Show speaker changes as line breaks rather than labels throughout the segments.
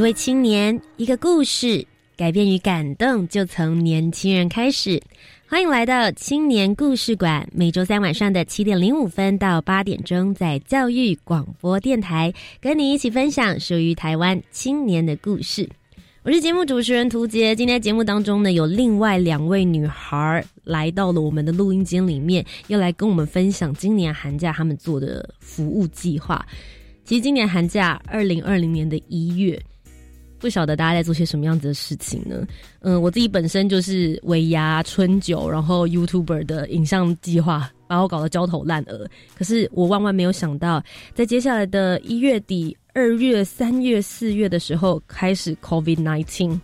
一位青年，一个故事，改变与感动就从年轻人开始。欢迎来到青年故事馆，每周三晚上的七点零五分到八点钟，在教育广播电台，跟你一起分享属于台湾青年的故事。我是节目主持人涂杰，今天节目当中呢，有另外两位女孩来到了我们的录音间里面，要来跟我们分享今年寒假他们做的服务计划。其实今年寒假，二零二零年的一月。不晓得大家在做些什么样子的事情呢？嗯，我自己本身就是尾牙、春酒，然后 YouTuber 的影像计划，把我搞得焦头烂额。可是我万万没有想到，在接下来的一月底、二月、三月、四月的时候，开始 COVID-19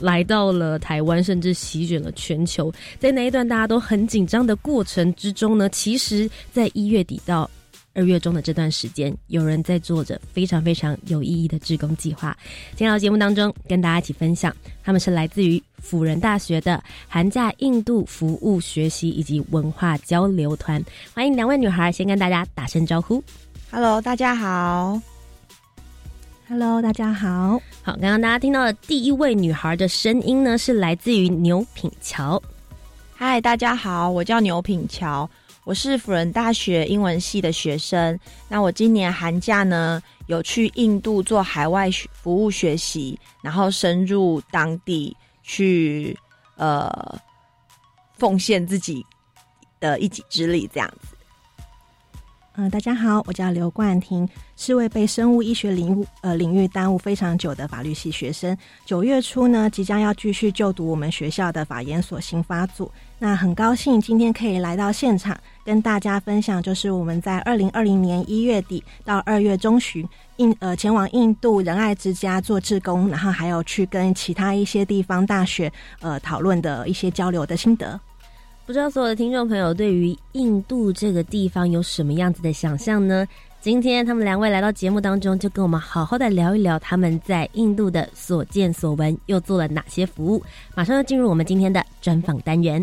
来到了台湾，甚至席卷了全球。在那一段大家都很紧张的过程之中呢，其实，在一月底到。二月中的这段时间，有人在做着非常非常有意义的志工计划。今天到节目当中，跟大家一起分享，他们是来自于辅仁大学的寒假印度服务学习以及文化交流团。欢迎两位女孩，先跟大家打声招呼。
Hello，大家好。
Hello，大家好。
好，刚刚大家听到的第一位女孩的声音呢，是来自于牛品乔。
嗨，大家好，我叫牛品桥。我是辅仁大学英文系的学生。那我今年寒假呢，有去印度做海外服务学习，然后深入当地去呃奉献自己的一己之力，这样子。
嗯，大家好，我叫刘冠廷，是位被生物医学领域呃领域耽误非常久的法律系学生。九月初呢，即将要继续就读我们学校的法研所刑法组。那很高兴今天可以来到现场，跟大家分享，就是我们在二零二零年一月底到二月中旬，印呃前往印度仁爱之家做志工，然后还有去跟其他一些地方大学呃讨论的一些交流的心得。
不知道所有的听众朋友对于印度这个地方有什么样子的想象呢？今天他们两位来到节目当中，就跟我们好好的聊一聊他们在印度的所见所闻，又做了哪些服务。马上要进入我们今天的专访单元。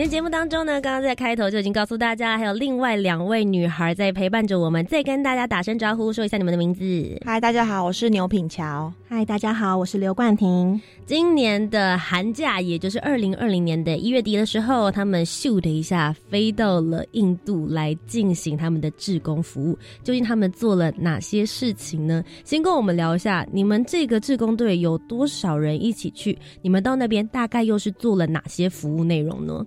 今天节目当中呢，刚刚在开头就已经告诉大家，还有另外两位女孩在陪伴着我们，再跟大家打声招呼，说一下你们的名字。
嗨，大家好，我是牛品桥。
嗨，大家好，我是刘冠廷。
今年的寒假，也就是二零二零年的一月底的时候，他们咻的一下飞到了印度来进行他们的志工服务。究竟他们做了哪些事情呢？先跟我们聊一下，你们这个志工队有多少人一起去？你们到那边大概又是做了哪些服务内容呢？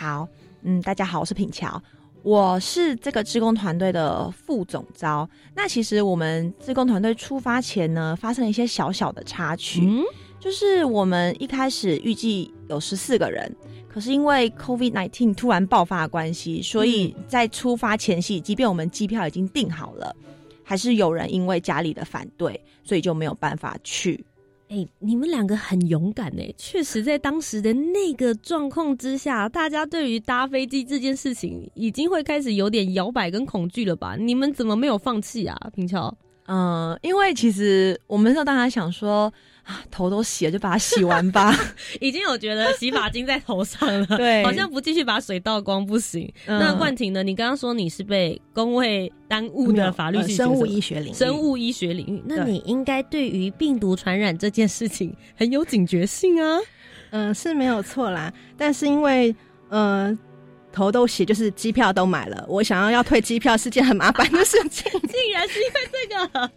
好，嗯，大家好，我是品乔，我是这个志工团队的副总招。那其实我们志工团队出发前呢，发生了一些小小的插曲，就是我们一开始预计有十四个人，可是因为 COVID nineteen 突然爆发的关系，所以在出发前夕，即便我们机票已经订好了，还是有人因为家里的反对，所以就没有办法去。
哎，你们两个很勇敢哎！确实，在当时的那个状况之下，大家对于搭飞机这件事情已经会开始有点摇摆跟恐惧了吧？你们怎么没有放弃啊，平桥？
嗯，因为其实我们那时候当然想说啊，头都洗了，就把它洗完吧。
已经有觉得洗发精在头上了，
对
好像不继续把水倒光不行。那冠廷呢？你刚刚说你是被工位耽误的法律系
生物医学领域，
生物医学领域，那你应该对于病毒传染这件事情很有警觉性啊。
嗯，是没有错啦，但是因为呃。头都洗，就是机票都买了。我想要要退机票是件很麻烦的事情，
竟然是因为这个。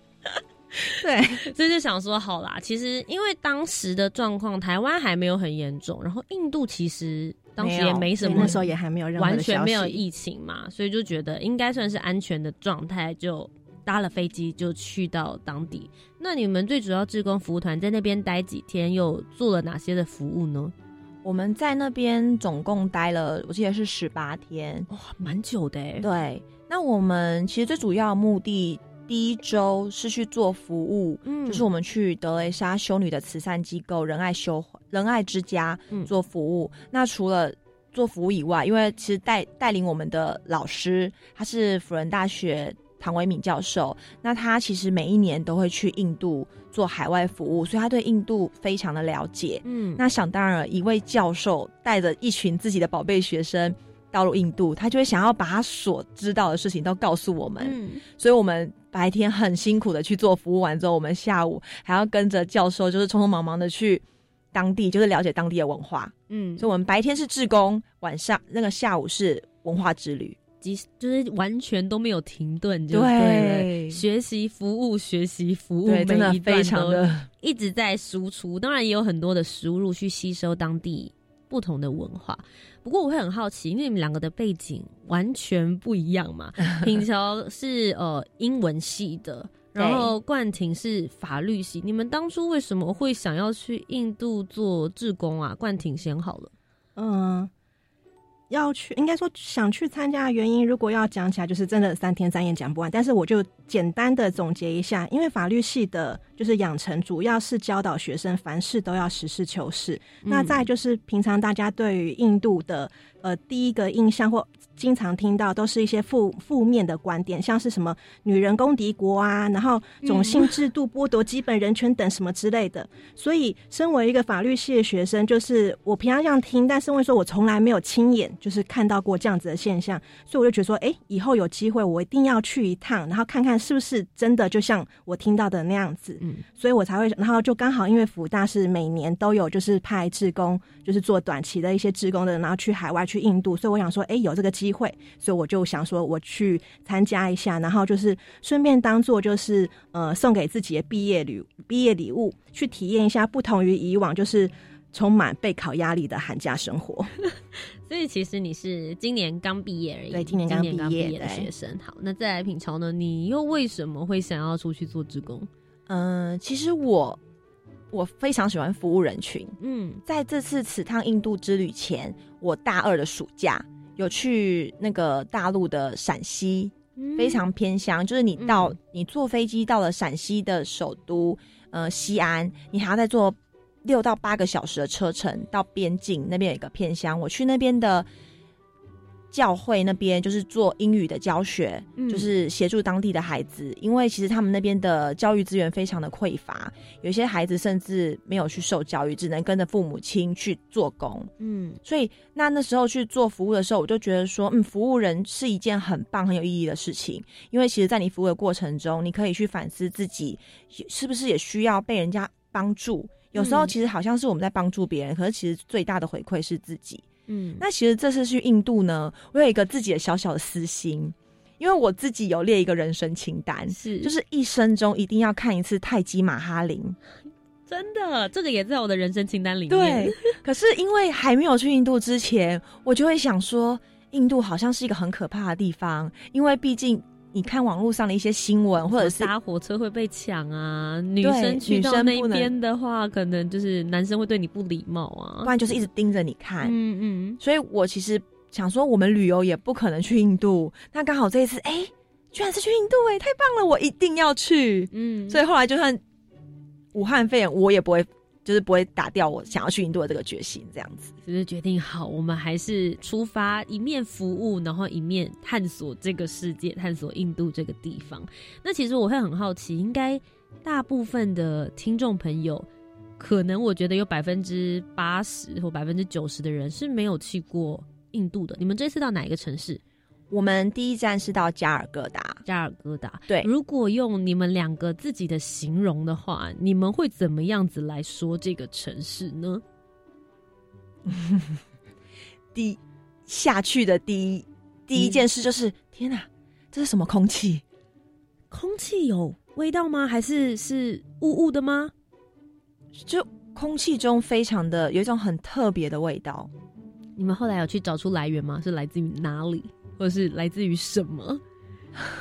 对，
所以就想说，好啦，其实因为当时的状况，台湾还没有很严重，然后印度其实当时也没什么，
那时候也还没有
完全没有疫情嘛，所以就觉得应该算是安全的状态，就搭了飞机就去到当地。那你们最主要志工服务团在那边待几天，又做了哪些的服务呢？
我们在那边总共待了，我记得是十八天，
哇，蛮久的哎。
对，那我们其实最主要的目的，第一周是去做服务，嗯，就是我们去德雷莎修女的慈善机构仁爱修仁爱之家做服务。那除了做服务以外，因为其实带带领我们的老师，他是辅仁大学。唐维敏教授，那他其实每一年都会去印度做海外服务，所以他对印度非常的了解。嗯，那想当然了，一位教授带着一群自己的宝贝学生到了印度，他就会想要把他所知道的事情都告诉我们。嗯，所以我们白天很辛苦的去做服务，完之后，我们下午还要跟着教授，就是匆匆忙忙的去当地，就是了解当地的文化。嗯，所以我们白天是志工，晚上那个下午是文化之旅。
即就是完全都没有停顿，就对，学习服务，学习服务，
真的非常的
一直在输出。当然也有很多的输入去吸收当地不同的文化。不过我会很好奇，因为你们两个的背景完全不一样嘛。品桥是呃英文系的，然后冠廷是法律系。你们当初为什么会想要去印度做志工啊？冠廷先好了，嗯。
要去，应该说想去参加的原因，如果要讲起来，就是真的三天三夜讲不完。但是我就简单的总结一下，因为法律系的，就是养成主要是教导学生凡事都要实事求是。那再就是平常大家对于印度的呃第一个印象或。经常听到都是一些负负面的观点，像是什么女人公敌国啊，然后种姓制度剥夺基本人权等什么之类的。所以，身为一个法律系的学生，就是我平常这样听，但是因为说我从来没有亲眼就是看到过这样子的现象，所以我就觉得说，哎，以后有机会我一定要去一趟，然后看看是不是真的就像我听到的那样子。嗯，所以我才会，然后就刚好因为福大是每年都有就是派志工，就是做短期的一些志工的，然后去海外去印度，所以我想说，哎，有这个。机会，所以我就想说，我去参加一下，然后就是顺便当做就是呃送给自己的毕业礼毕业礼物，去体验一下不同于以往就是充满备考压力的寒假生活。
所以其实你是今年刚毕业而已，
对，今年刚毕业
的学生。好，那再来品乔呢？你又为什么会想要出去做职工？
嗯，其实我我非常喜欢服务人群。嗯，在这次此趟印度之旅前，我大二的暑假。有去那个大陆的陕西，非常偏乡，就是你到你坐飞机到了陕西的首都，呃，西安，你还要再坐六到八个小时的车程到边境那边有一个偏乡，我去那边的。教会那边就是做英语的教学，就是协助当地的孩子，因为其实他们那边的教育资源非常的匮乏，有些孩子甚至没有去受教育，只能跟着父母亲去做工。嗯，所以那那时候去做服务的时候，我就觉得说，嗯，服务人是一件很棒、很有意义的事情，因为其实，在你服务的过程中，你可以去反思自己是不是也需要被人家帮助。有时候其实好像是我们在帮助别人，可是其实最大的回馈是自己。嗯，那其实这次去印度呢，我有一个自己的小小的私心，因为我自己有列一个人生清单，
是
就是一生中一定要看一次泰姬玛哈林，
真的，这个也在我的人生清单里面。
对，可是因为还没有去印度之前，我就会想说，印度好像是一个很可怕的地方，因为毕竟。你看网络上的一些新闻，或者是
搭火车会被抢啊，女生去到那边的话，可能就是男生会对你不礼貌啊，
不然就是一直盯着你看。嗯嗯，所以我其实想说，我们旅游也不可能去印度，那刚好这一次，哎，居然是去印度，哎，太棒了，我一定要去。嗯，所以后来就算武汉肺炎，我也不会就是不会打掉我想要去印度的这个决心，这样子。
就是决定好，我们还是出发，一面服务，然后一面探索这个世界，探索印度这个地方。那其实我会很好奇，应该大部分的听众朋友，可能我觉得有百分之八十或百分之九十的人是没有去过印度的。你们这次到哪一个城市？
我们第一站是到加尔各答，
加尔各答。
对，
如果用你们两个自己的形容的话，你们会怎么样子来说这个城市呢？
第下去的第一第一件事就是，天哪，这是什么空气？
空气有味道吗？还是是雾雾的吗？
就空气中非常的有一种很特别的味道。
你们后来有去找出来源吗？是来自于哪里？或是来自于什么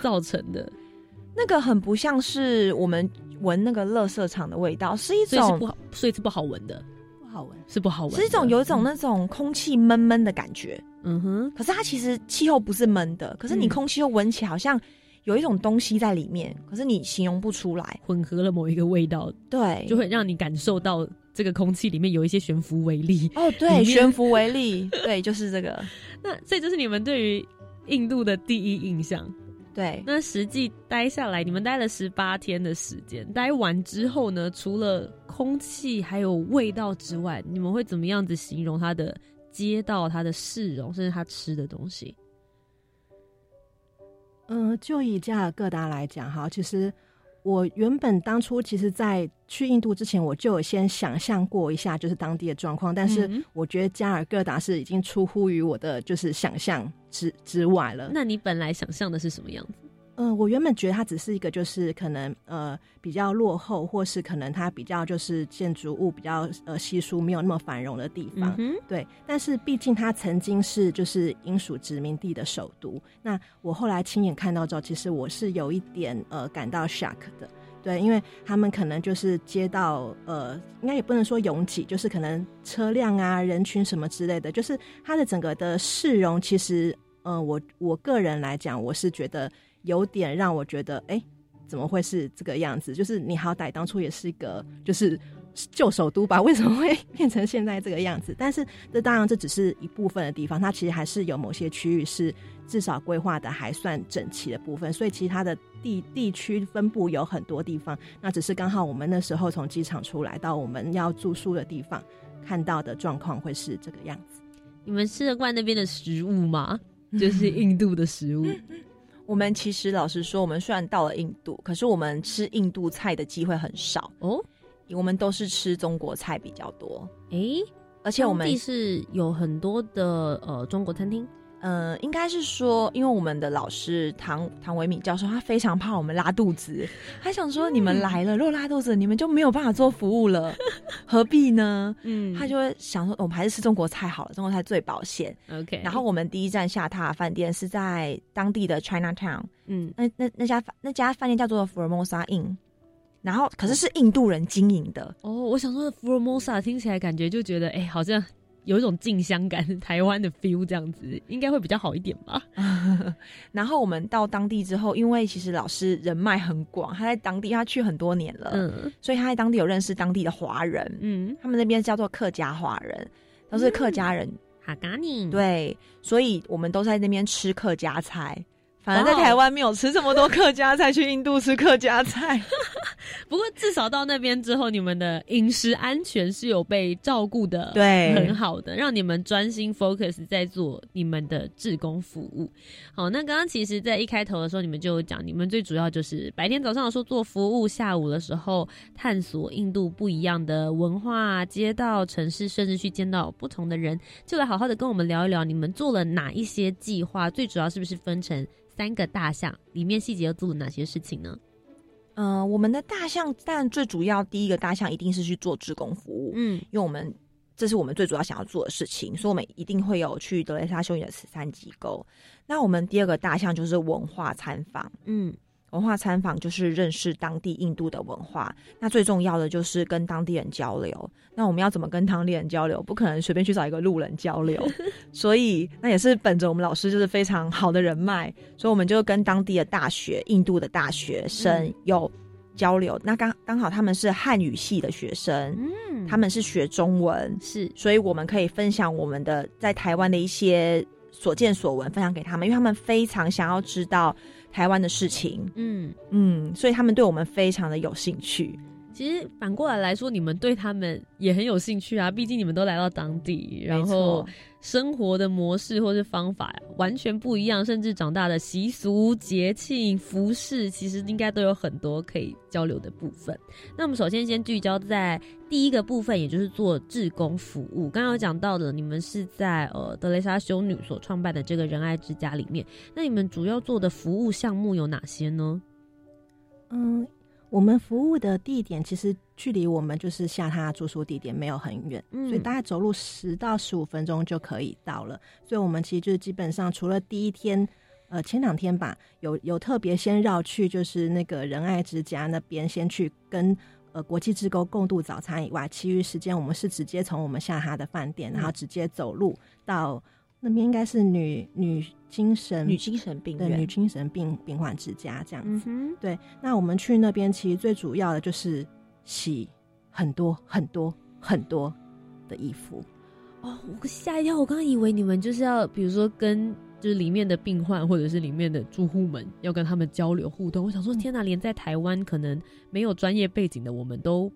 造成的？
那个很不像是我们闻那个垃圾场的味道，是一种
不好，所以是不好闻的，
不好闻，
是不好闻，
是一种有一种那种空气闷闷的感觉。
嗯哼，
可是它其实气候不是闷的，可是你空气又闻起来好像有一种东西在里面，可是你形容不出来，
混合了某一个味道，
对，
就会让你感受到这个空气里面有一些悬浮微粒。
哦，对，悬浮微粒，对，就是这个。
那这就是你们对于。印度的第一印象，
对。
那实际待下来，你们待了十八天的时间，待完之后呢？除了空气还有味道之外，你们会怎么样子形容它的街道、它的市容，甚至它吃的东西？
嗯，就以加尔各答来讲，哈，其实。我原本当初其实，在去印度之前，我就有先想象过一下，就是当地的状况。但是我觉得加尔各答是已经出乎于我的就是想象之之外了。
那你本来想象的是什么样子？
嗯，我原本觉得它只是一个，就是可能呃比较落后，或是可能它比较就是建筑物比较呃稀疏，没有那么繁荣的地方。嗯对，但是毕竟它曾经是就是英属殖民地的首都。那我后来亲眼看到之后，其实我是有一点呃感到 shock 的。对，因为他们可能就是街道呃，应该也不能说拥挤，就是可能车辆啊、人群什么之类的，就是它的整个的市容，其实呃，我我个人来讲，我是觉得。有点让我觉得，哎，怎么会是这个样子？就是你好歹当初也是一个就是旧首都吧，为什么会变成现在这个样子？但是这当然这只是一部分的地方，它其实还是有某些区域是至少规划的还算整齐的部分。所以其他的地地区分布有很多地方，那只是刚好我们那时候从机场出来到我们要住宿的地方看到的状况会是这个样子。
你们吃得惯那边的食物吗？就是印度的食物。
我们其实老实说，我们虽然到了印度，可是我们吃印度菜的机会很少哦。我们都是吃中国菜比较多。
诶，
而且我们
是有很多的呃中国餐厅。
嗯，应该是说，因为我们的老师唐唐维敏教授，他非常怕我们拉肚子，他想说你们来了，如果拉肚子，你们就没有办法做服务了，何必呢？嗯，他就会想说，我们还是吃中国菜好了，中国菜最保险。
OK，
然后我们第一站下榻饭店是在当地的 China Town，嗯，那那那家那家饭店叫做 Formosa Inn，然后可是是印度人经营的。
哦，我想说 Formosa 听起来感觉就觉得，哎，好像。有一种近乡感，台湾的 feel 这样子，应该会比较好一点吧。
然后我们到当地之后，因为其实老师人脉很广，他在当地他去很多年了，嗯，所以他在当地有认识当地的华人，嗯，他们那边叫做客家华人，都是客家人，
哈嘎尼，
对，所以我们都在那边吃客家菜。反正在台湾没有吃这么多客家菜，去印度吃客家菜。
不过至少到那边之后，你们的饮食安全是有被照顾的，
对，
很好的，让你们专心 focus 在做你们的志工服务。好，那刚刚其实，在一开头的时候，你们就讲，你们最主要就是白天早上的时候做服务，下午的时候探索印度不一样的文化、街道、城市，甚至去见到不同的人，就来好好的跟我们聊一聊，你们做了哪一些计划？最主要是不是分成？三个大项里面细节又做了哪些事情呢？
嗯，我们的大项，但最主要第一个大项一定是去做职工服务，嗯，因为我们这是我们最主要想要做的事情，所以我们一定会有去德雷莎修女的慈善机构。那我们第二个大项就是文化参访，嗯。文化参访就是认识当地印度的文化，那最重要的就是跟当地人交流。那我们要怎么跟当地人交流？不可能随便去找一个路人交流，所以那也是本着我们老师就是非常好的人脉，所以我们就跟当地的大学、印度的大学生有交流。那刚刚好他们是汉语系的学生，
嗯
他们是学中文，
是
所以我们可以分享我们的在台湾的一些所见所闻，分享给他们，因为他们非常想要知道台湾的事情，
嗯。
嗯，所以他们对我们非常的有兴趣。
其实反过来来说，你们对他们也很有兴趣啊，毕竟你们都来到当地，然后生活的模式或是方法完全不一样，甚至长大的习俗、节庆、服饰，其实应该都有很多可以交流的部分。那我们首先先聚焦在第一个部分，也就是做志工服务。刚刚有讲到的，你们是在呃德雷莎修女所创办的这个仁爱之家里面，那你们主要做的服务项目有哪些呢？
嗯，我们服务的地点其实距离我们就是下榻住宿地点没有很远，
嗯
所以大概走路十到十五分钟就可以到了。所以我们其实就是基本上除了第一天，呃，前两天吧，有有特别先绕去就是那个仁爱之家那边先去跟。呃，国际职工共度早餐以外，其余时间我们是直接从我们下榻的饭店，然后直接走路到那边，应该是女女精神
女精神病院
对女精神病病患之家这样子。
哼，
对，那我们去那边其实最主要的就是洗很多很多很多的衣服。
哦，我吓一跳！我刚刚以为你们就是要，比如说跟就是里面的病患或者是里面的住户们要跟他们交流互动。我想说，天哪，连在台湾可能没有专业背景的我们都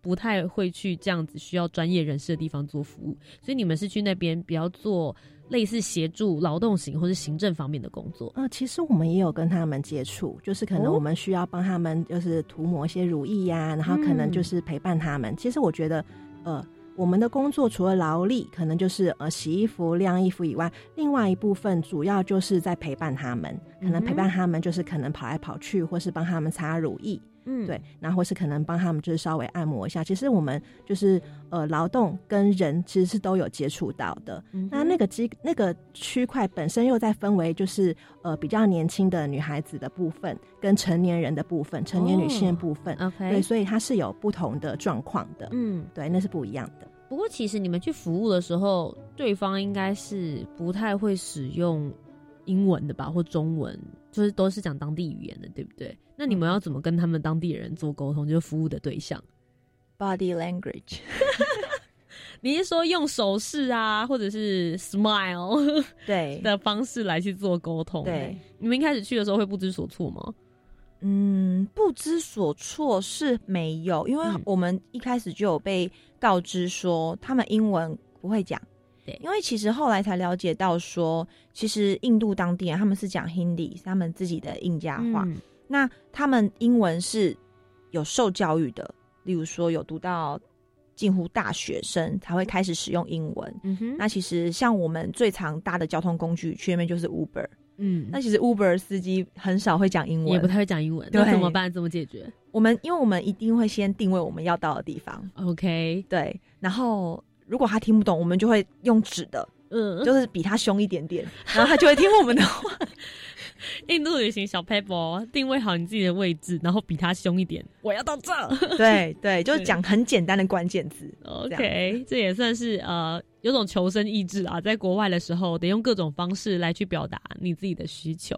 不太会去这样子需要专业人士的地方做服务，所以你们是去那边比较做类似协助劳动型或是行政方面的工作。
呃，其实我们也有跟他们接触，就是可能
哦
我们需要帮他们，就是涂抹一些乳液呀、然后可能就是陪伴他们。其实我觉得，呃。我们的工作除了劳力，可能就是呃洗衣服、晾衣服以外，另外一部分主要就是在陪伴他们，可能陪伴他们就是可能跑来跑去，或是帮他们擦乳液，
嗯，
对，然后或是可能帮他们就是稍微按摩一下。其实我们就是呃劳动跟人其实是都有接触到的。
嗯
那那个机那个区块本身又在分为就是呃比较年轻的女孩子的部分，跟成年人的部分，成年女性的部分。
哦 OK，
对，所以它是有不同的状况的。
嗯，
对，那是不一样的。
不过其实你们去服务的时候，对方应该是不太会使用英文的吧，或中文，就是都是讲当地语言的，对不对？那你们要怎么跟他们当地人做沟通？就是服务的对象
，body language，
你是说用手势啊，或者是 smile
对
的方式来去做沟通？
对，
你们一开始去的时候会不知所措吗？
嗯，不知所措是没有，因为
嗯
我们一开始就有被告知说他们英文不会讲。
对。
因为其实后来才了解到说，其实印度当地人他们是讲 Hindi，是他们自己的印加话。
嗯。
那他们英文是有受教育的，例如说有读到近乎大学生才会开始使用英文。
嗯哼，
那其实像我们最常搭的交通工具去那边就是 Uber，
嗯，
那其实 Uber 司机很少会讲英文，
也不太会讲英文，那怎么办？怎么解决？
我们因为我们一定会先定位我们要到的地方
，？OK，
对，然后如果他听不懂，我们就会用指的，
嗯，
就是比他凶一点点，然后他就会听我们的话。
印度旅行小 paper 定位好你自己的位置，然后比他凶一点，我要到这。
对对，就是讲很简单的关键字。
OK，这也算是呃有种求生意志啊，在国外的时候得用各种方式来去表达你自己的需求。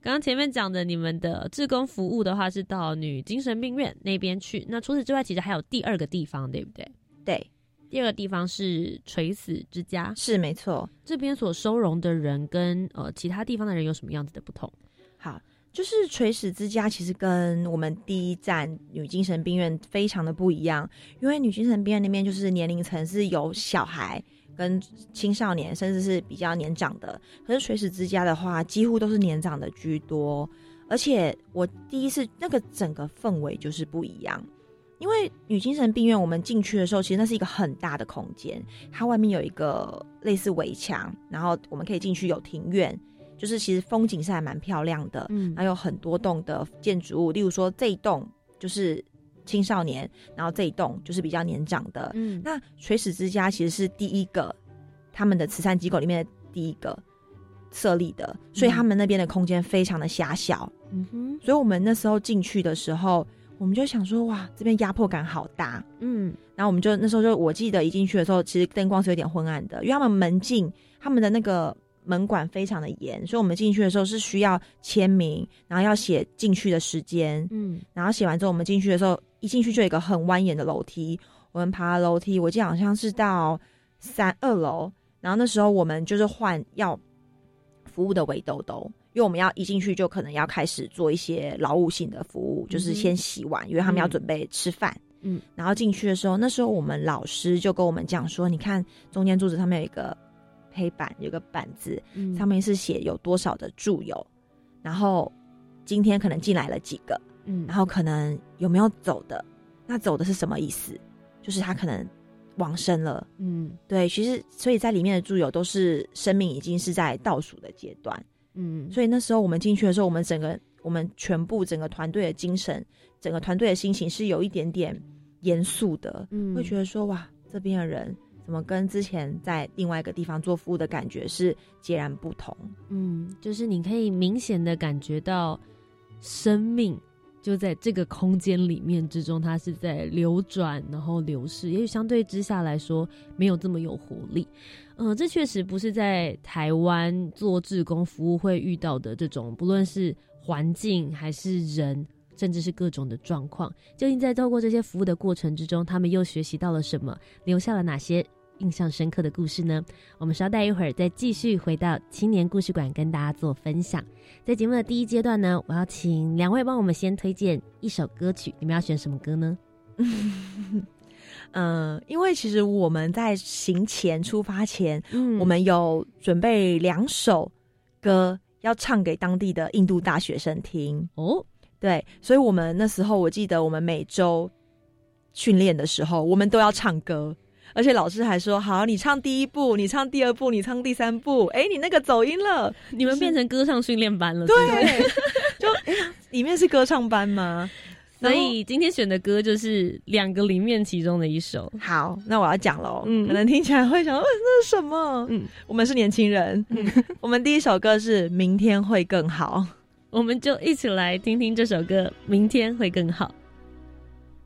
刚刚前面讲的，你们的志工服务的话是到女精神病院那边去，那除此之外，其实还有第二个地方，对不对？
对，
第二个地方是垂死之家，
是没错。
这边所收容的人跟呃其他地方的人有什么样子的不同？
好，就是垂死之家其实跟我们第一站女精神病院非常的不一样，因为女精神病院那边就是年龄层是有小孩。跟青少年，甚至是比较年长的，可是垂死之家的话，几乎都是年长的居多。而且我第一次那个整个氛围就是不一样，因为女精神病院我们进去的时候，其实那是一个很大的空间，它外面有一个类似围墙，然后我们可以进去有庭院，就是其实风景是还蛮漂亮的，
嗯
还有很多栋的建筑物，例如说这一栋就是青少年，然后这一栋就是比较年长的。
嗯
那垂死之家其实是第一个他们的慈善机构里面的第一个设立的，所以他们那边的空间非常的狭小。
嗯哼
所以我们那时候进去的时候，我们就想说，哇，这边压迫感好大。
嗯。
然后我们就那时候就我记得一进去的时候，其实灯光是有点昏暗的，因为他们门禁他们的那个门管非常的严，所以我们进去的时候是需要签名，然后要写进去的时间，
嗯，
然后写完之后，我们进去的时候，一进去就有一个很蜿蜒的楼梯，我们爬楼梯，我记得好像是到三二楼，然后那时候我们就是换要服务的围兜兜，因为我们要一进去就可能要开始做一些劳务性的服务，就是先洗碗，因为他们要准备吃饭。
嗯，
然后进去的时候，那时候我们老师就跟我们讲说，你看中间柱子上面有一个黑板，有个板子，
嗯
上面是写有多少的住友，然后今天可能进来了几个，
嗯
然后可能有没有走的，那走的是什么意思？就是他可能往生了。
嗯
对，其实所以在里面的住友都是生命已经是在倒数的阶段，
嗯，
所以那时候我们进去的时候，我们整个我们全部整个团队的精神，整个团队的心情是有一点点严肃的，
嗯
会觉得说哇，这边的人怎么跟之前在另外一个地方做服务的感觉是截然不同。
嗯，就是你可以明显的感觉到生命就在这个空间里面之中，它是在流转，然后流逝。也许相对之下来说，没有这么有活力。嗯、这确实不是在台湾做志工服务会遇到的这种，不论是环境还是人。甚至是各种的状况，究竟在透过这些服务的过程之中，他们又学习到了什么，留下了哪些印象深刻的故事呢？我们稍待一会儿，再继续回到青年故事馆跟大家做分享。在节目的第一阶段呢，我要请两位帮我们先推荐一首歌曲，你们要选什么歌呢？
嗯，因为其实我们在行前出发前，
嗯
我们有准备两首歌要唱给当地的印度大学生听。
哦，
对，所以我们那时候我记得我们每周训练的时候，我们都要唱歌。而且老师还说：“好，你唱第一步，你唱第二步，你唱第三步。哎，你那个走音了。
你们变成歌唱训练班了，
对 就里面是歌唱班吗？
所以今天选的歌就是两个里面其中的一首。
好，那我要讲喽。
嗯
可能听起来会想，呃，那是什么？
嗯，
我们是年轻人。我们第一首歌是《明天会更好》。
我们就一起来听听这首歌，明天会更好。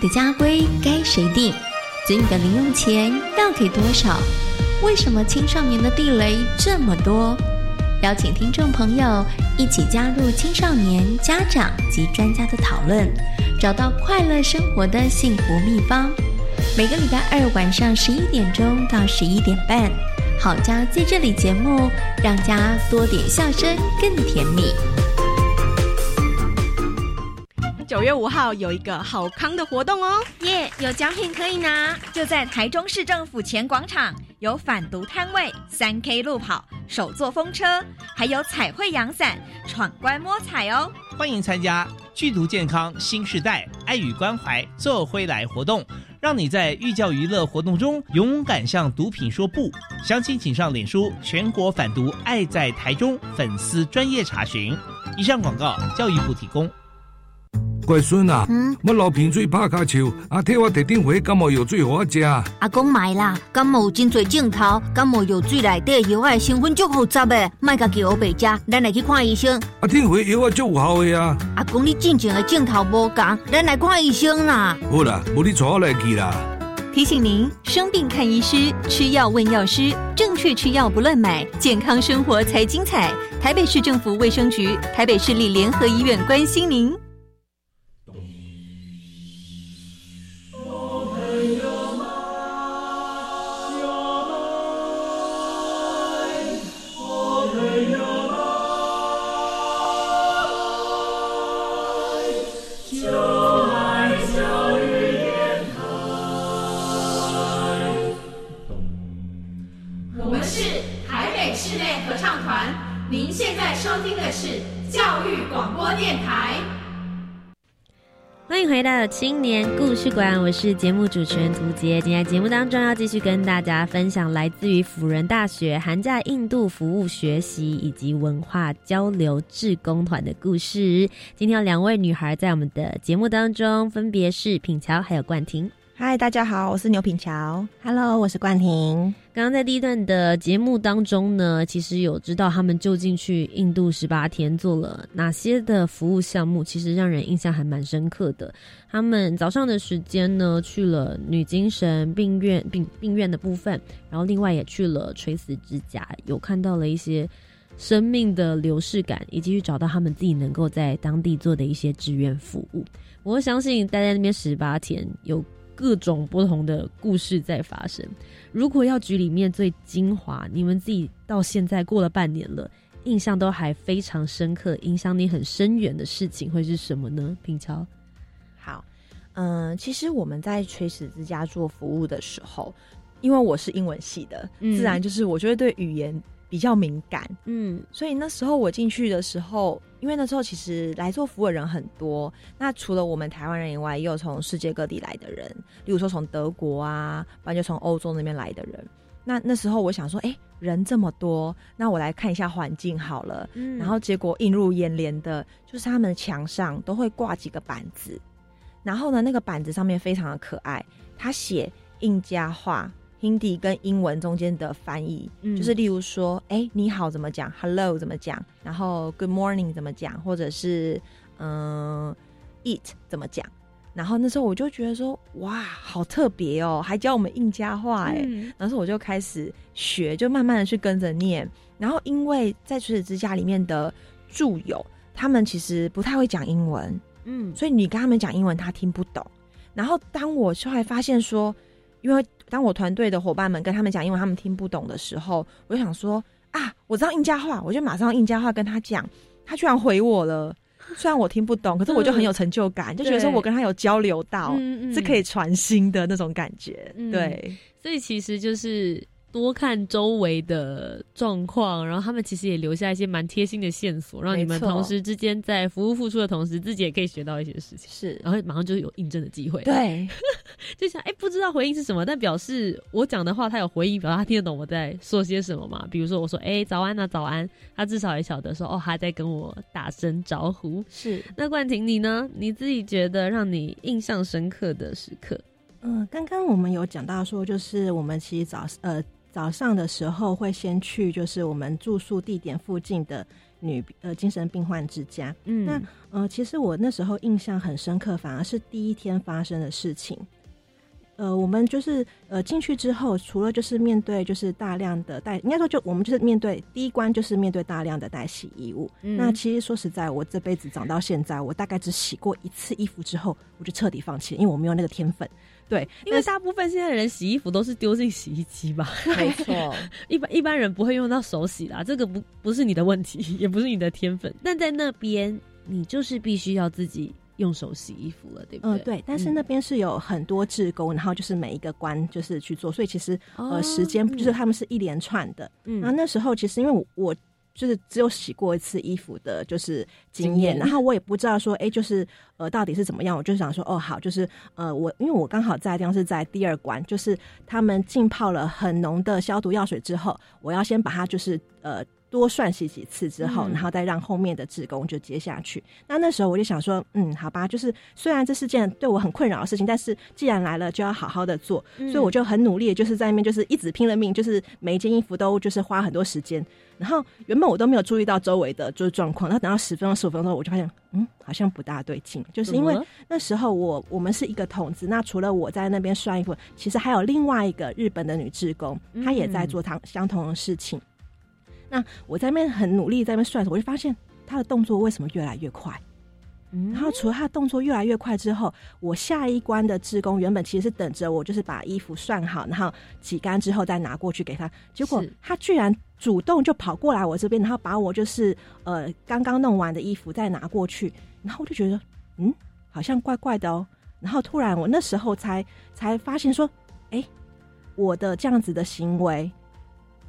的家规该谁定？子女的零用钱要给多少？为什么青少年的地雷这么多？邀请听众朋友一起加入青少年家长及专家的讨论，找到快乐生活的幸福秘方。每个礼拜二晚上十一点钟到十一点半，好家在这里节目，让家多点笑声更甜蜜。
九月五号有一个好康的活动哦，
耶有奖品可以拿！
就在台中市政府前广场，有反毒摊位、三 K 路跑、手作风车，还有彩绘阳伞，闯关摸彩哦！
欢迎参加剧毒健康新时代爱与关怀做回来活动，让你在寓教于乐活动中勇敢向毒品说不。详情请上脸书全国反毒爱在台中粉丝专业查询。以上广告教育部提供。
乖孙啊，嗯，我流鼻水拍卡球，啊，替我特定回感冒药水给我食。
阿公买啦，感冒有真多镜头，感冒药水内底药的成分足复杂的，卖家叫我白食，咱来去看医生。
啊，听回药啊足有效的啊。
阿公你进前的镜头无共，咱来看医生啦。
好啦，无你坐我来去啦。
提醒您：生病看医师，吃药问药师，正确吃药不乱买，健康生活才精彩。台北市政府卫生局、台北市立联合医院关心您。
回到青年故事馆，我是节目主持人涂杰。今天节目当中要继续跟大家分享来自于辅仁大学寒假印度服务学习以及文化交流志工团的故事。今天有两位女孩在我们的节目当中，分别是品乔还有冠廷。
嗨，大家好，我是牛品乔。
Hello，我是冠婷。
刚刚在第一段的节目当中呢，其实有知道他们究竟去印度十八天做了哪些的服务项目，其实让人印象还蛮深刻的。他们早上的时间呢，去了女精神病院病病院的部分，然后另外也去了垂死之家，有看到了一些生命的流逝感，以及去找到他们自己能够在当地做的一些志愿服务。我相信待在那边十八天有。各种不同的故事在发生。如果要举里面最精华，你们自己到现在过了半年了，印象都还非常深刻，影响你很深远的事情会是什么呢？平超，
好，嗯，其实我们在垂死之家做服务的时候，因为我是英文系的，
嗯
自然就是我就会对语言比较敏感，
嗯，
所以那时候我进去的时候，因为那时候其实来做服务的人很多，那除了我们台湾人以外，也有从世界各地来的人，例如说从德国啊，不然就从欧洲那边来的人。那那时候我想说，哎、人这么多，那我来看一下环境好了。
嗯
然后结果映入眼帘的，就是他们墙上都会挂几个板子，然后呢，那个板子上面非常的可爱，他写印加话。Hindi 跟英文中间的翻译，
嗯
就是例如说，哎、你好怎么讲？Hello 怎么讲？然后 Good morning 怎么讲？或者是嗯、eat 怎么讲？然后那时候我就觉得说，哇，好特别哦，还教我们印加话哎、
嗯
然后我就开始学，就慢慢的去跟着念。然后因为在垂死之家里面的住友，他们其实不太会讲英文，
嗯，
所以你跟他们讲英文，他听不懂。然后当我后来发现说，因为当我团队的伙伴们跟他们讲因为，他们听不懂的时候，我就想说啊，我知道印加话，我就马上用印加话跟他讲，他居然回我了。虽然我听不懂，可是我就很有成就感，就觉得说我跟他有交流到，是可以传心的那种感觉。
嗯
对，
所以其实就是多看周围的状况，然后他们其实也留下一些蛮贴心的线索，让你们同时之间在服务付出的同时，自己也可以学到一些事情。
是，
然后马上就有印证的机会。
对，
就想哎，不知道回应是什么，但表示我讲的话他有回应，表示他听得懂我在说些什么嘛。比如说我说哎早安啊早安，他至少也晓得说哦他在跟我打声招呼。
是，
那冠廷你呢？你自己觉得让你印象深刻的时刻？
嗯，刚刚我们有讲到说，就是我们其实早呃。早上的时候会先去，就是我们住宿地点附近的女呃精神病患之家。嗯，那呃，其实我那时候印象很深刻，反而是第一天发生的事情。呃，我们就是呃进去之后，除了就是面对就是大量的带，应该说就我们就是面对第一关就是面对大量的带洗衣物。那其实说实在，我这辈子长到现在，我大概只洗过一次衣服之后，我就彻底放弃了，因为我没有那个天分。对，
因为大部分现在的人洗衣服都是丢进洗衣机吧？
没错，
一般一般人不会用到手洗啦，这个不不是你的问题，也不是你的天分。但在那边，你就是必须要自己用手洗衣服了，对不对？
嗯，对。但是那边是有很多志工，然后就是每一个关就是去做，所以其实呃时间就是他们是一连串的。嗯，然后那时候其实因为我。就是只有洗过一次衣服的，就是经验，然后我也不知道说，哎，就是呃，到底是怎么样？我就想说，哦，好，就是呃，我因为我刚好在地方是在第二关，就是他们浸泡了很浓的消毒药水之后，我要先把它就是呃。多算洗几次之后，然后再让后面的职工就接下去。那那时候我就想说，嗯，好吧，就是虽然这是件对我很困扰的事情，但是既然来了，就要好好的做。所以我就很努力，就是在那边就是一直拼了命，就是每一件衣服都就是花很多时间。然后原本我都没有注意到周围的就是状况，然后等到十分钟、十五分钟，我就发现，嗯，好像不大对劲。就是因为那时候我我们是一个筒子，那除了我在那边涮衣服，其实还有另外一个日本的女职工，她也在做她相同的事情。那我在那边很努力在那边算我就发现他的动作为什么越来越快？然后除了他的动作越来越快之后，我下一关的职工原本其实是等着我，就是把衣服算好，然后挤干之后再拿过去给他。结果他居然主动就跑过来我这边，然后把我就是呃刚刚弄完的衣服再拿过去。然后我就觉得嗯，好像怪怪的哦。然后突然我那时候才才发现说，哎，我的这样子的行为。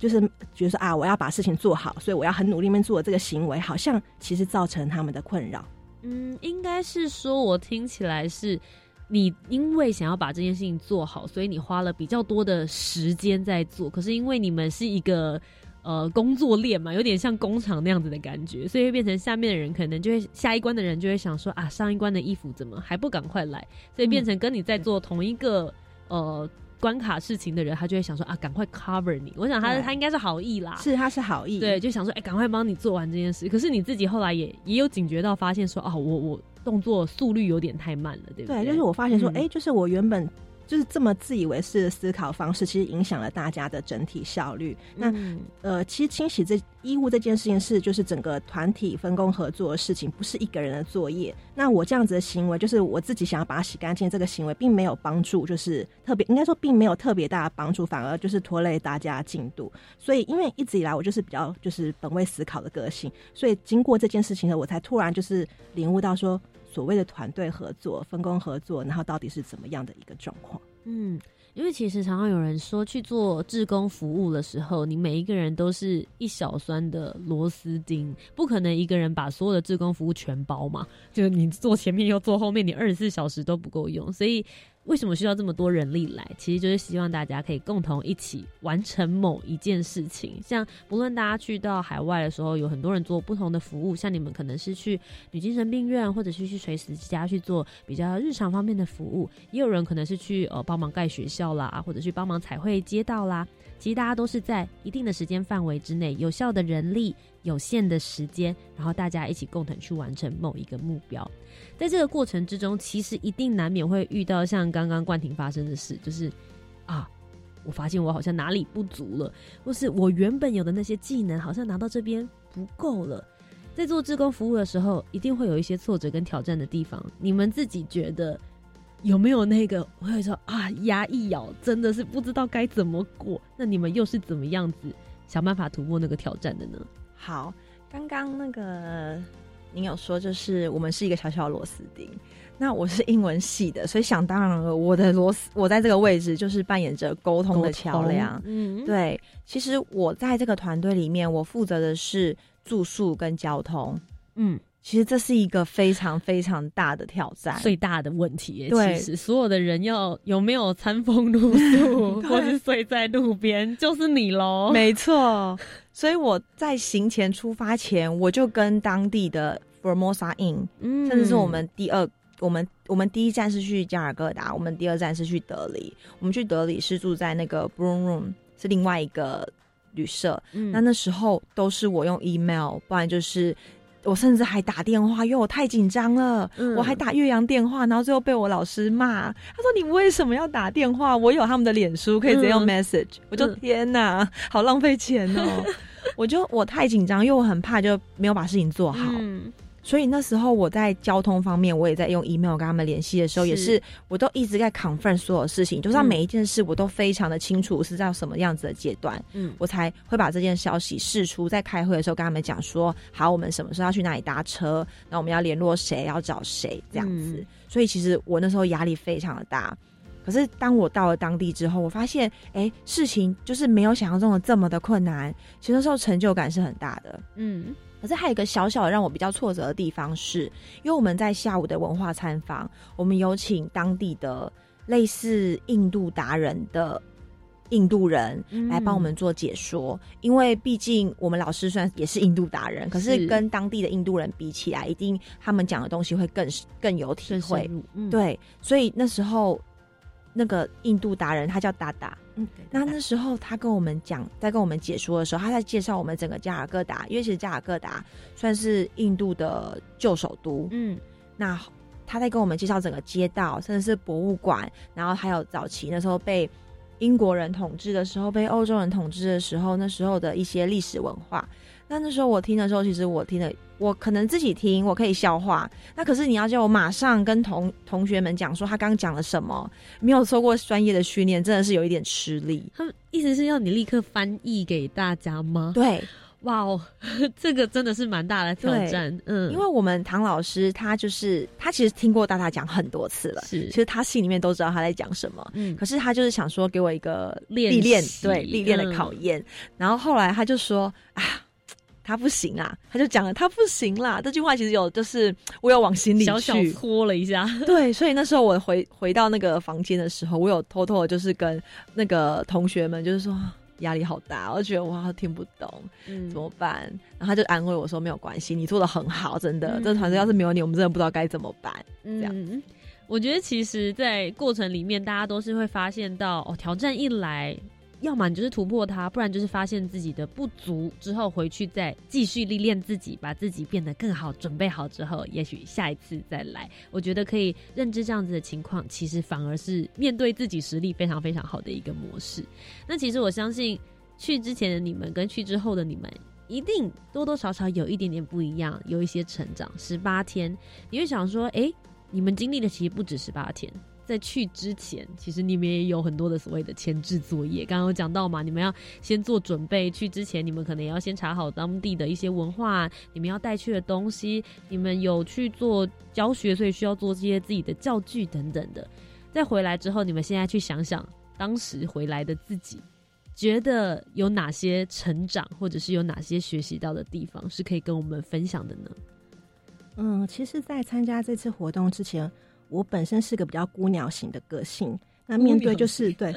就是觉得说啊，我要把事情做好，所以我要很努力面做这个行为，好像其实造成他们的困扰。
嗯，应该是说，我听起来是你因为想要把这件事情做好，所以你花了比较多的时间在做。可是因为你们是一个呃工作链嘛，有点像工厂那样子的感觉，所以变成下面的人可能就会下一关的人就会想说啊，上一关的衣服怎么还不赶快来？所以变成跟你在做同一个呃。关卡事情的人，他就会想说啊，赶快 cover 你。我想他他应该是好意啦，
是他是好意，
对，就想说哎，赶快帮你做完这件事。可是你自己后来也也有警觉到，发现说啊，我我动作速率有点太慢了，对不对？
对，就是我发现说，哎，就是我原本。就是这么自以为是的思考方式，其实影响了大家的整体效率。那呃，其实清洗这衣物这件事情是就是整个团体分工合作的事情，不是一个人的作业。那我这样子的行为，就是我自己想要把它洗干净，这个行为并没有帮助，就是特别应该说并没有特别大的帮助，反而就是拖累大家进度。所以，因为一直以来我就是比较就是本位思考的个性，所以经过这件事情呢，我才突然就是领悟到说。所谓的团队合作、分工合作，然后到底是怎么样的一个状况？
嗯，因为其实常常有人说，去做志工服务的时候，你每一个人都是一小酸的螺丝钉，不可能一个人把所有的志工服务全包嘛。就你做前面又做后面，你二十四小时都不够用，所以。为什么需要这么多人力来？其实就是希望大家可以共同一起完成某一件事情。像不论大家去到海外的时候，有很多人做不同的服务。像你们可能是去女精神病院，或者是去垂死之家去做比较日常方面的服务。也有人可能是去呃帮忙盖学校啦，或者去帮忙彩绘街道啦。其实大家都是在一定的时间范围之内，有效的人力、有限的时间，然后大家一起共同去完成某一个目标。在这个过程之中，其实一定难免会遇到像刚刚冠廷发生的事，就是啊，我发现我好像哪里不足了，或是我原本有的那些技能好像拿到这边不够了。在做志工服务的时候，一定会有一些挫折跟挑战的地方。你们自己觉得有没有那个？我会说啊，牙一咬，真的是不知道该怎么过。那你们又是怎么样子想办法突破那个挑战的呢？
好，刚刚那个。您有说，就是我们是一个小小螺丝钉。那我是英文系的，所以想当然了，我的螺丝，我在这个位置就是扮演着沟通的桥梁。嗯，对。其实我在这个团队里面，我负责的是住宿跟交通。嗯。其实这是一个非常非常大的挑战，
最大的问题。对，其实所有的人要有没有餐风露宿，或是睡在路边，就是你喽。
没错，所以我在行前出发前，我就跟当地的 Formosa Inn，甚至是我们第二，我们我们第一站是去加尔各答，我们第二站是去德里。我们去德里是住在那个 Broom Room，是另外一个旅社。那那时候都是我用 email，不然就是。我甚至还打电话，因为我太紧张了。我还打岳阳电话，然后最后被我老师骂。他说：“你为什么要打电话？我有他们的脸书，可以直接用 message。”我就天哪，好浪费钱哦！我就我太紧张，因为我很怕就没有把事情做好。所以那时候我在交通方面，我也在用 email 跟他们联系的时候，也是我都一直在 confirm 所有事情，就是每一件事我都非常的清楚是在什么样子的阶段，嗯，我才会把这件消息释出，在开会的时候跟他们讲说，好，我们什么时候要去哪里搭车，那我们要联络谁，要找谁这样子。所以其实我那时候压力非常的大，可是当我到了当地之后，我发现，哎，事情就是没有想象中的这么的困难，其实那时候成就感是很大的，嗯。可是还有一个小小的让我比较挫折的地方，是因为我们在下午的文化参访，我们有请当地的类似印度达人的印度人来帮我们做解说。因为毕竟我们老师虽然也是印度达人，可是跟当地的印度人比起来，一定他们讲的东西会更更有体会。对，所以那时候那个印度达人他叫达达。嗯，那那时候他跟我们讲，在跟我们解说的时候，他在介绍我们整个加尔各答，因为其实加尔各答算是印度的旧首都。嗯，那他在跟我们介绍整个街道，甚至是博物馆，然后还有早期那时候被英国人统治的时候，被欧洲人统治的时候，那时候的一些历史文化。那那时候我听的时候，其实我听的。我可能自己听，我可以消化。那可是你要叫我马上跟同同学们讲说他刚刚讲了什么，没有受过专业的训练，真的是有一点吃力。
他们意思是要你立刻翻译给大家吗？
对，
哇哦，这个真的是蛮大的挑战。
嗯，因为我们唐老师他就是他其实听过大大讲很多次了，是，其实他心里面都知道他在讲什么。嗯，可是他就是想说给我一个历练，对历练的考验。然后后来他就说啊。他不行啊，他就讲了他不行啦。这句话其实有，就是我有往心里去
小小搓了一下。
对，所以那时候我回回到那个房间的时候，我有偷偷的，就是跟那个同学们，就是说压力好大，我觉得哇听不懂，怎么办？然后他就安慰我说没有关系，你做的很好，真的，这团队要是没有你，我们真的不知道该怎么办。这样，
我觉得其实，在过程里面，大家都是会发现到哦，挑战一来。要么你就是突破它，不然就是发现自己的不足之后，回去再继续历练自己，把自己变得更好。准备好之后，也许下一次再来。我觉得可以认知这样子的情况，其实反而是面对自己实力非常非常好的一个模式。那其实我相信，去之前的你们跟去之后的你们，一定多多少少有一点点不一样，有一些成长。十八天，你会想说，哎，你们经历的其实不止十八天。在去之前，其实你们也有很多的所谓的前置作业。刚刚有讲到嘛，你们要先做准备。去之前，你们可能也要先查好当地的一些文化，你们要带去的东西。你们有去做教学，所以需要做这些自己的教具等等的。再回来之后，你们现在去想想，当时回来的自己，觉得有哪些成长，或者是有哪些学习到的地方，是可以跟我们分享的呢？
嗯，其实，在参加这次活动之前。我本身是个比较孤鸟型的个性，那面对就是对，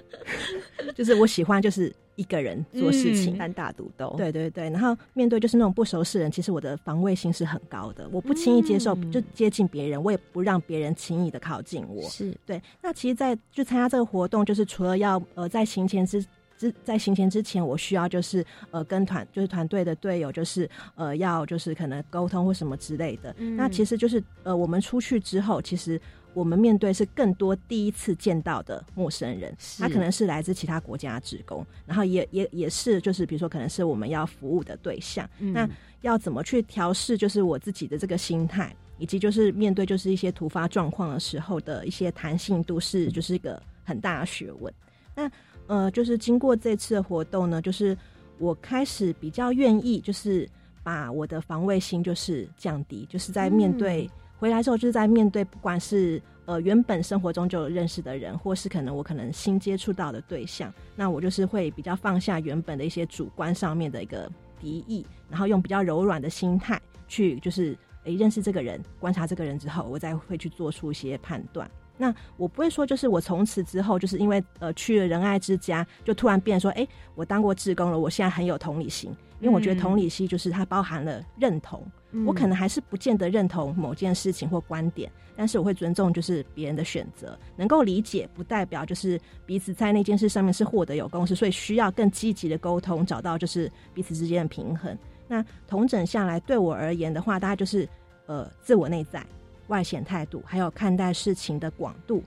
就是我喜欢就是一个人做事情，
单打独斗。
对对对，然后面对就是那种不熟识人，其实我的防卫心是很高的，我不轻易接受就接近别人，我也不让别人轻易的靠近我。
是
对。那其实，在就参加这个活动，就是除了要呃在行前之。之在行前之前，我需要就是呃跟团就是团队的队友就是呃要就是可能沟通或什么之类的。那其实就是呃我们出去之后，其实我们面对是更多第一次见到的陌生人，他可能是来自其他国家职工，然后也也也是就是比如说可能是我们要服务的对象。那要怎么去调试就是我自己的这个心态，以及就是面对就是一些突发状况的时候的一些弹性度，是就是一个很大的学问。那呃，就是经过这次的活动呢，就是我开始比较愿意，就是把我的防卫心就是降低，就是在面对。回来之后就是在面对不管是呃原本生活中就有认识的人，或是可能我可能新接触到的对象，那我就是会比较放下原本的一些主观上面的一个敌意，然后用比较柔软的心态去就是诶认识这个人，观察这个人之后，我再会去做出一些判断。那我不会说，就是我从此之后，就是因为呃去了仁爱之家，就突然变说，哎，我当过志工了，我现在很有同理心。因为我觉得同理心就是它包含了认同，我可能还是不见得认同某件事情或观点，但是我会尊重就是别人的选择，能够理解不代表就是彼此在那件事上面是获得有共识，所以需要更积极的沟通，找到就是彼此之间的平衡。那同整下来，对我而言的话，大概就是呃自我内在。外显态度，还有看待事情的广度，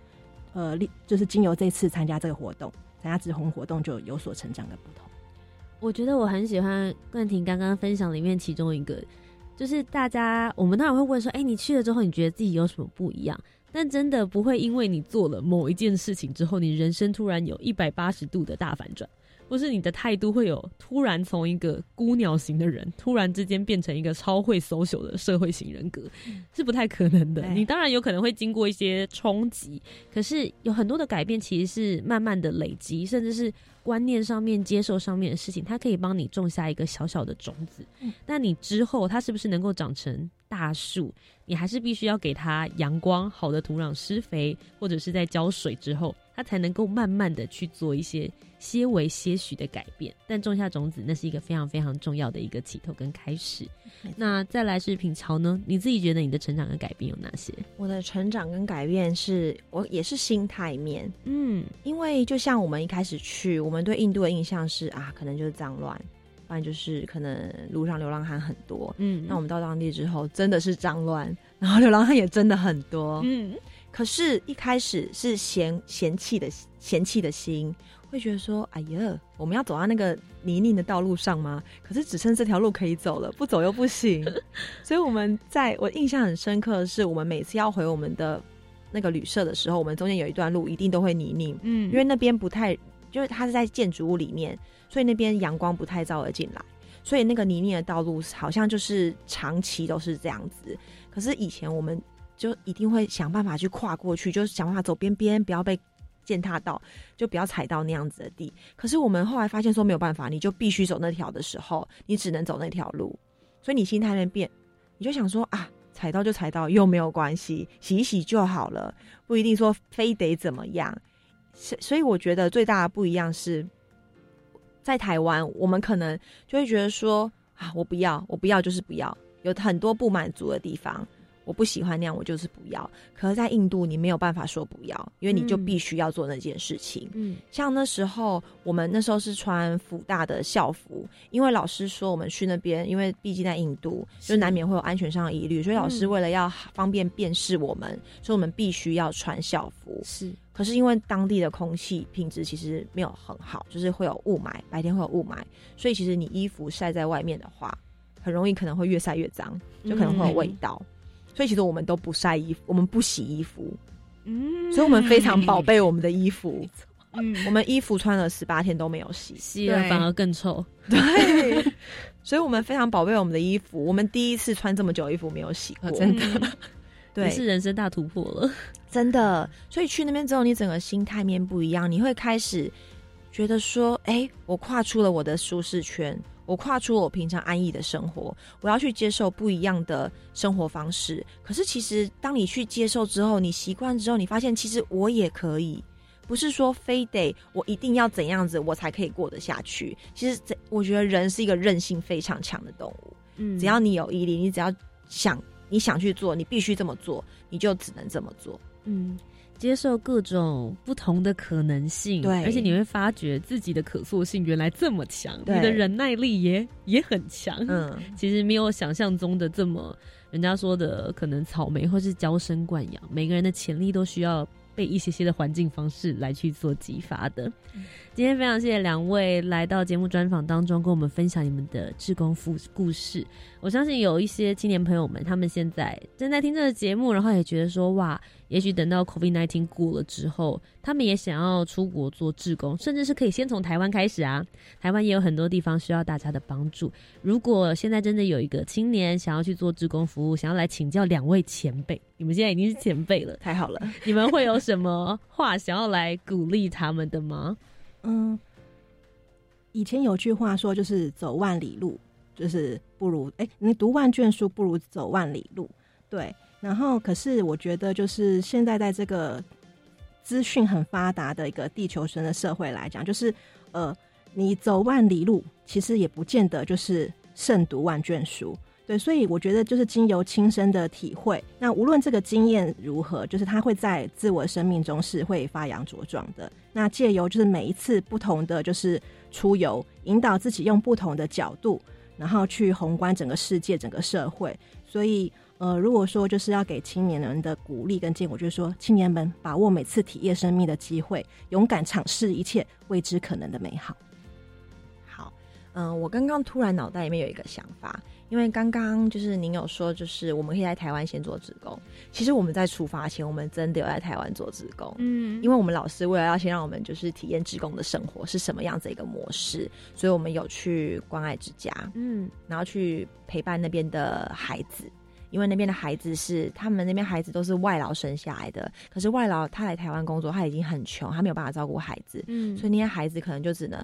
呃，就是经由这次参加这个活动，参加直红活动就有所成长的不同。
我觉得我很喜欢冠廷刚刚分享里面其中一个，就是大家我们当然会问说，哎，你去了之后，你觉得自己有什么不一样？但真的不会因为你做了某一件事情之后，你人生突然有一百八十度的大反转。或是你的态度会有突然从一个孤鸟型的人，突然之间变成一个超会 social 的社会型人格，是不太可能的。你当然有可能会经过一些冲击，可是有很多的改变其实是慢慢的累积，甚至是观念上面、接受上面的事情，它可以帮你种下一个小小的种子。但你之后它是不是能够长成大树，你还是必须要给它阳光、好的土壤、施肥，或者是在浇水之后。它才能够慢慢的去做一些些微些许的改变，但种下种子，那是一个非常非常重要的一个起头跟开始。那再来是品潮呢？你自己觉得你的成长跟改变有哪些？
我的成长跟改变是我也是心态面，嗯，因为就像我们一开始去，我们对印度的印象是啊，可能就是脏乱，不然就是可能路上流浪汉很多，嗯，那我们到当地之后，真的是脏乱，然后流浪汉也真的很多，嗯。可是，一开始是嫌嫌弃的嫌弃的心，会觉得说：“哎呀，我们要走到那个泥泞的道路上吗？”可是只剩这条路可以走了，不走又不行。所以我们在我印象很深刻的是，我们每次要回我们的那个旅社的时候，我们中间有一段路一定都会泥泞，嗯，因为那边不太，就是它是在建筑物里面，所以那边阳光不太照得进来，所以那个泥泞的道路好像就是长期都是这样子。可是以前我们。就一定会想办法去跨过去，就是想办法走边边，不要被践踏到，就不要踩到那样子的地。可是我们后来发现说没有办法，你就必须走那条的时候，你只能走那条路。所以你心态面变，你就想说啊，踩到就踩到，又没有关系，洗一洗就好了，不一定说非得怎么样。所以我觉得最大的不一样是在台湾，我们可能就会觉得说啊，我不要，我不要就是不要，有很多不满足的地方。我不喜欢那样，我就是不要。可是，在印度，你没有办法说不要，因为你就必须要做那件事情。嗯，像那时候，我们那时候是穿福大的校服，因为老师说我们去那边，因为毕竟在印度，就难免会有安全上的疑虑，所以老师为了要方便辨识我们，所以我们必须要穿校服。
是，
可是因为当地的空气品质其实没有很好，就是会有雾霾，白天会有雾霾，所以其实你衣服晒在外面的话，很容易可能会越晒越脏，就可能会有味道。所以其实我们都不晒衣服，我们不洗衣服，嗯，所以我们非常宝贝我们的衣服，嗯，我们衣服穿了十八天都没有洗，
洗了反而更臭，
对，所以我们非常宝贝我们的衣服，我们第一次穿这么久衣服没有洗过，
真的，对，是人生大突破了，
真的。所以去那边之后，你整个心态面不一样，你会开始觉得说，哎，我跨出了我的舒适圈。我跨出了我平常安逸的生活，我要去接受不一样的生活方式。可是，其实当你去接受之后，你习惯之后，你发现其实我也可以，不是说非得我一定要怎样子我才可以过得下去。其实，这我觉得人是一个韧性非常强的动物。嗯，只要你有毅力，你只要想你想去做，你必须这么做，你就只能这么做。
嗯。接受各种不同的可能性，
对，
而且你会发觉自己的可塑性原来这么强，你的忍耐力也也很强。嗯，其实没有想象中的这么，人家说的可能草莓或是娇生惯养，每个人的潜力都需要被一些些的环境方式来去做激发的。今天非常谢谢两位来到节目专访当中，跟我们分享你们的志工故故事。我相信有一些青年朋友们，他们现在正在听这个节目，然后也觉得说哇。也许等到 COVID-19 过了之后，他们也想要出国做志工，甚至是可以先从台湾开始啊。台湾也有很多地方需要大家的帮助。如果现在真的有一个青年想要去做志工服务，想要来请教两位前辈，你们现在已经是前辈了，
太好了。
你们会有什么话想要来鼓励他们的吗？
嗯，以前有句话说，就是走万里路，就是不如哎，你读万卷书不如走万里路。对，然后可是我觉得，就是现在在这个资讯很发达的一个地球村的社会来讲，就是呃，你走万里路，其实也不见得就是胜读万卷书。对，所以我觉得就是经由亲身的体会，那无论这个经验如何，就是它会在自我生命中是会发扬茁壮的。那借由就是每一次不同的就是出游，引导自己用不同的角度，然后去宏观整个世界、整个社会。所以，呃，如果说就是要给青年人的鼓励跟建议，我就说，青年们把握每次体验生命的机会，勇敢尝试一切未知可能的美好。
好，嗯，我刚刚突然脑袋里面有一个想法。因为刚刚就是您有说，就是我们可以在台湾先做职工。其实我们在出发前，我们真的有在台湾做职工。嗯，因为我们老师为了要先让我们就是体验职工的生活是什么样子一个模式，所以我们有去关爱之家，嗯，然后去陪伴那边的孩子。因为那边的孩子是他们那边孩子都是外劳生下来的，可是外劳他来台湾工作，他已经很穷，他没有办法照顾孩子，嗯，所以那些孩子可能就只能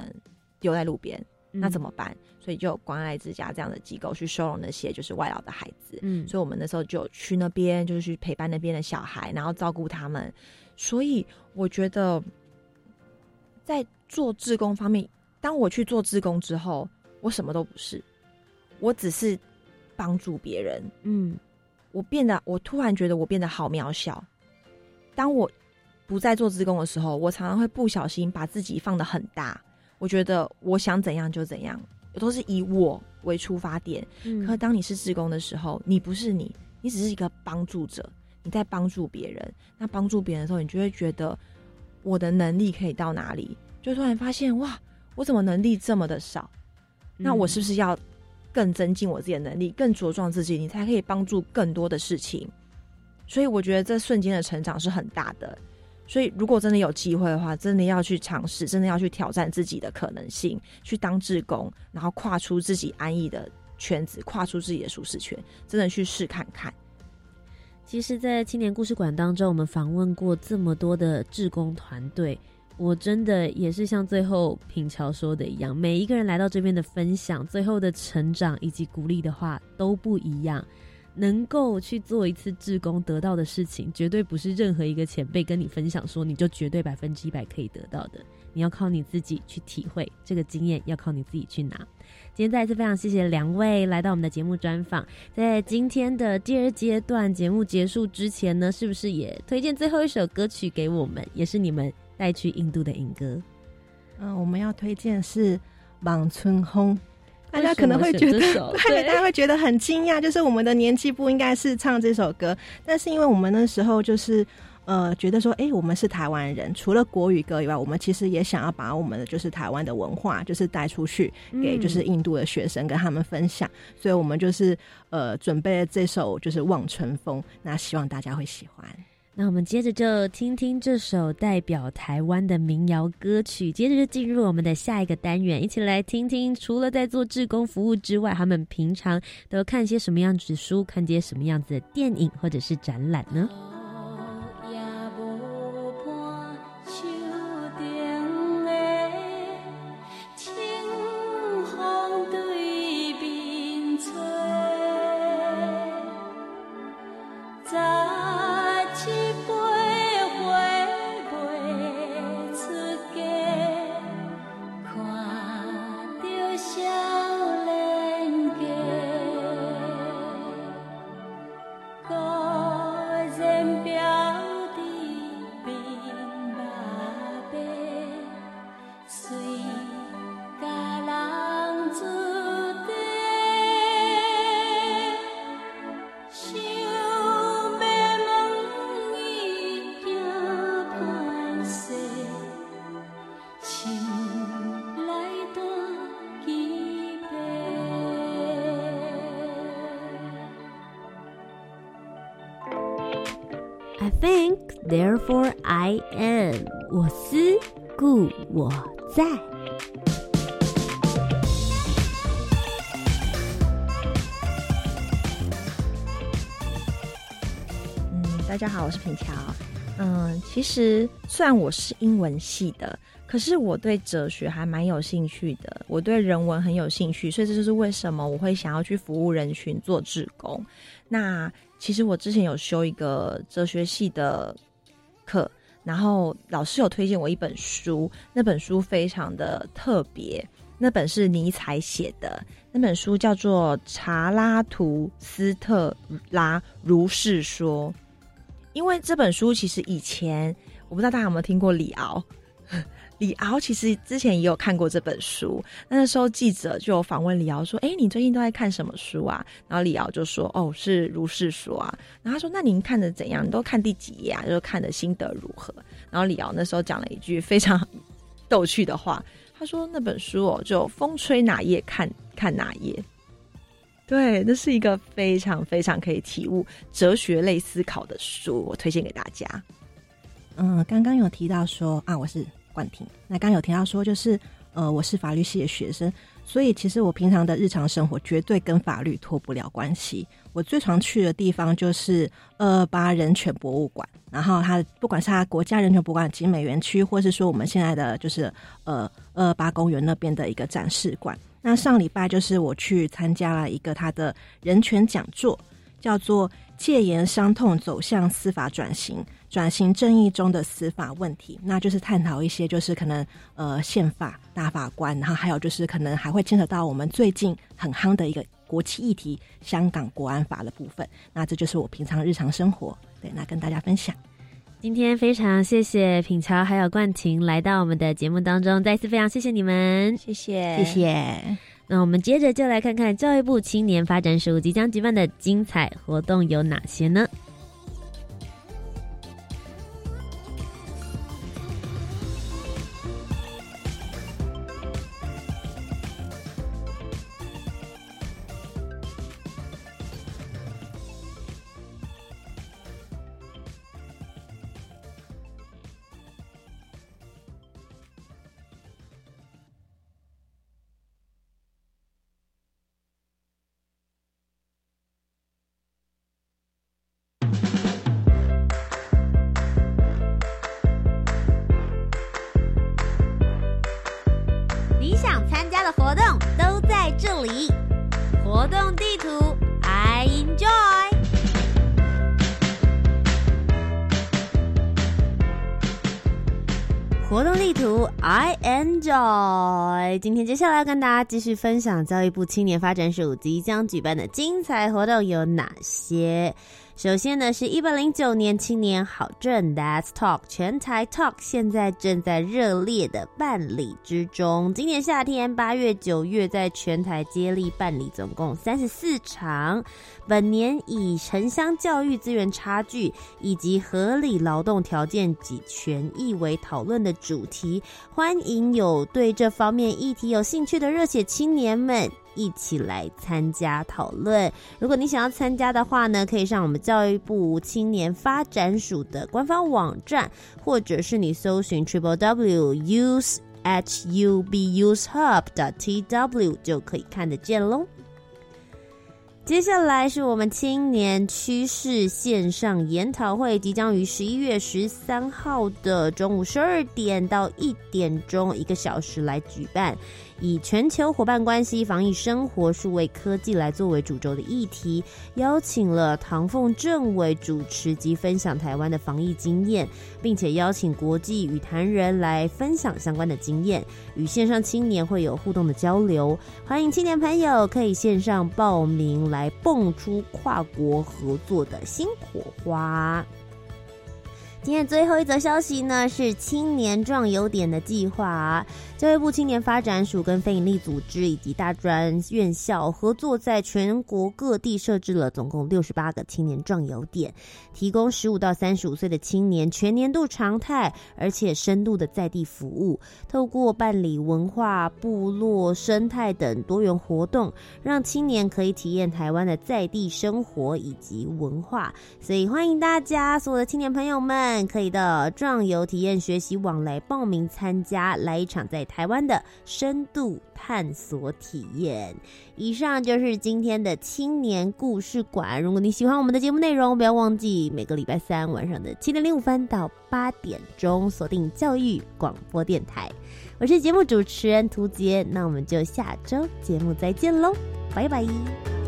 丢在路边。那怎么办？所以就关爱之家这样的机构去收容那些就是外劳的孩子。嗯，所以我们那时候就去那边，就是去陪伴那边的小孩，然后照顾他们。所以我觉得，在做志工方面，当我去做志工之后，我什么都不是，我只是帮助别人。嗯，我变得，我突然觉得我变得好渺小。当我不再做职工的时候，我常常会不小心把自己放得很大。我觉得我想怎样就怎样，都是以我为出发点。可当你是职工的时候，你不是你，你只是一个帮助者，你在帮助别人。那帮助别人的时候，你就会觉得我的能力可以到哪里？就突然发现，哇，我怎么能力这么的少？那我是不是要更增进我自己的能力，更茁壮自己，你才可以帮助更多的事情？所以我觉得这瞬间的成长是很大的。所以，如果真的有机会的话，真的要去尝试，真的要去挑战自己的可能性，去当志工，然后跨出自己安逸的圈子，跨出自己的舒适圈，真的去试看看。
其实，在青年故事馆当中，我们访问过这么多的志工团队，我真的也是像最后品乔说的一样，每一个人来到这边的分享，最后的成长以及鼓励的话都不一样。能够去做一次志工得到的事情，绝对不是任何一个前辈跟你分享说，你就绝对百分之一百可以得到的。你要靠你自己去体会这个经验，要靠你自己去拿。今天再一次非常谢谢两位来到我们的节目专访。在今天的第二阶段节目结束之前呢，是不是也推荐最后一首歌曲给我们，也是你们带去印度的影歌？
嗯，我们要推荐是《望春风》。大家可能会觉得，对，大家会觉得很惊讶，就是我们的年纪不应该是唱这首歌，但是因为我们那时候就是呃觉得说，哎，我们是台湾人，除了国语歌以外，我们其实也想要把我们的就是台湾的文化，就是带出去给就是印度的学生跟他们分享，所以我们就是呃准备了这首就是《望春风》，那希望大家会喜欢。
那我们接着就听听这首代表台湾的民谣歌曲，接着就进入我们的下一个单元，一起来听听除了在做志工服务之外，他们平常都看些什么样子的书，看些什么样子的电影或者是展览呢？
For I am。我思故我在。
大家好，我是品乔。嗯，其实虽然我是英文系的，可是我对哲学还蛮有兴趣的，我对人文很有兴趣，所以这就是为什么我会想要去服务人群做志工。那其实我之前有修一个哲学系的课，然后老师有推荐我一本书，那本书非常的特别，那本是尼采写的，那本书叫做《查拉图斯特拉如是说》。因为这本书其实以前我不知道大家有没有听过李敖，李敖其实之前也有看过这本书。那时候记者就访问李敖说：“哎，你最近都在看什么书啊？”然后李敖就说：“哦，是如是说啊。”然后他说：“那您看的怎样？你都看第几页啊？就是看的心得如何？”然后李敖那时候讲了一句非常 逗趣的话，他说：“那本书哦，就风吹哪页看看哪页。”对，那是一个非常非常可以体悟哲学类思考的书，我推荐给大家。
嗯，刚刚有提到说啊，我是冠廷。那刚有提到说，就是呃，我是法律系的学生，所以其实我平常的日常生活绝对跟法律脱不了关系。我最常去的地方就是二八人权博物馆，然后它不管是它国家人权博物馆集美园区，或是说我们现在的就是呃二八公园那边的一个展示馆。那上礼拜就是我去参加了一个他的人权讲座，叫做《戒严伤痛走向司法转型，转型正义中的司法问题》，那就是探讨一些就是可能呃宪法大法官，然后还有就是可能还会牵扯到我们最近很夯的一个国际议题——香港国安法的部分。那这就是我平常日常生活，对，那跟大家分享。
今天非常谢谢品乔还有冠廷来到我们的节目当中，再次非常谢谢你们，
谢谢
谢谢。
那我们接着就来看看教育部青年发展署即将举办的精彩活动有哪些呢？活动地图 I enjoy。活动地图 I enjoy。今天接下来要跟大家继续分享教育部青年发展署即将举办的精彩活动有哪些。首先呢，是一百零九年青年好证 That's Talk 全台 Talk，现在正在热烈的办理之中。今年夏天八月、九月在全台接力办理，总共三十四场。本年以城乡教育资源差距以及合理劳动条件及权益为讨论的主题，欢迎有对这方面议题有兴趣的热血青年们。一起来参加讨论。如果你想要参加的话呢，可以上我们教育部青年发展署的官方网站，或者是你搜寻 triple w use h u b use hub dot t w 就可以看得见喽。接下来是我们青年趋势线上研讨会，即将于十一月十三号的中午十二点到一点钟，一个小时来举办。以全球伙伴关系、防疫生活、数位科技来作为主轴的议题，邀请了唐凤政委主持及分享台湾的防疫经验，并且邀请国际与谈人来分享相关的经验，与线上青年会有互动的交流。欢迎青年朋友可以线上报名来蹦出跨国合作的新火花。今天最后一则消息呢，是青年壮游点的计划。教育部青年发展署跟非营利组织以及大专院校合作，在全国各地设置了总共六十八个青年壮游点，提供十五到三十五岁的青年全年度常态而且深度的在地服务。透过办理文化、部落、生态等多元活动，让青年可以体验台湾的在地生活以及文化。所以欢迎大家所有的青年朋友们，可以到壮游体验学习网来报名参加，来一场在。台湾的深度探索体验。以上就是今天的青年故事馆。如果你喜欢我们的节目内容，不要忘记每个礼拜三晚上的七点零五分到八点钟锁定教育广播电台。我是节目主持人涂杰，那我们就下周节目再见喽，拜拜。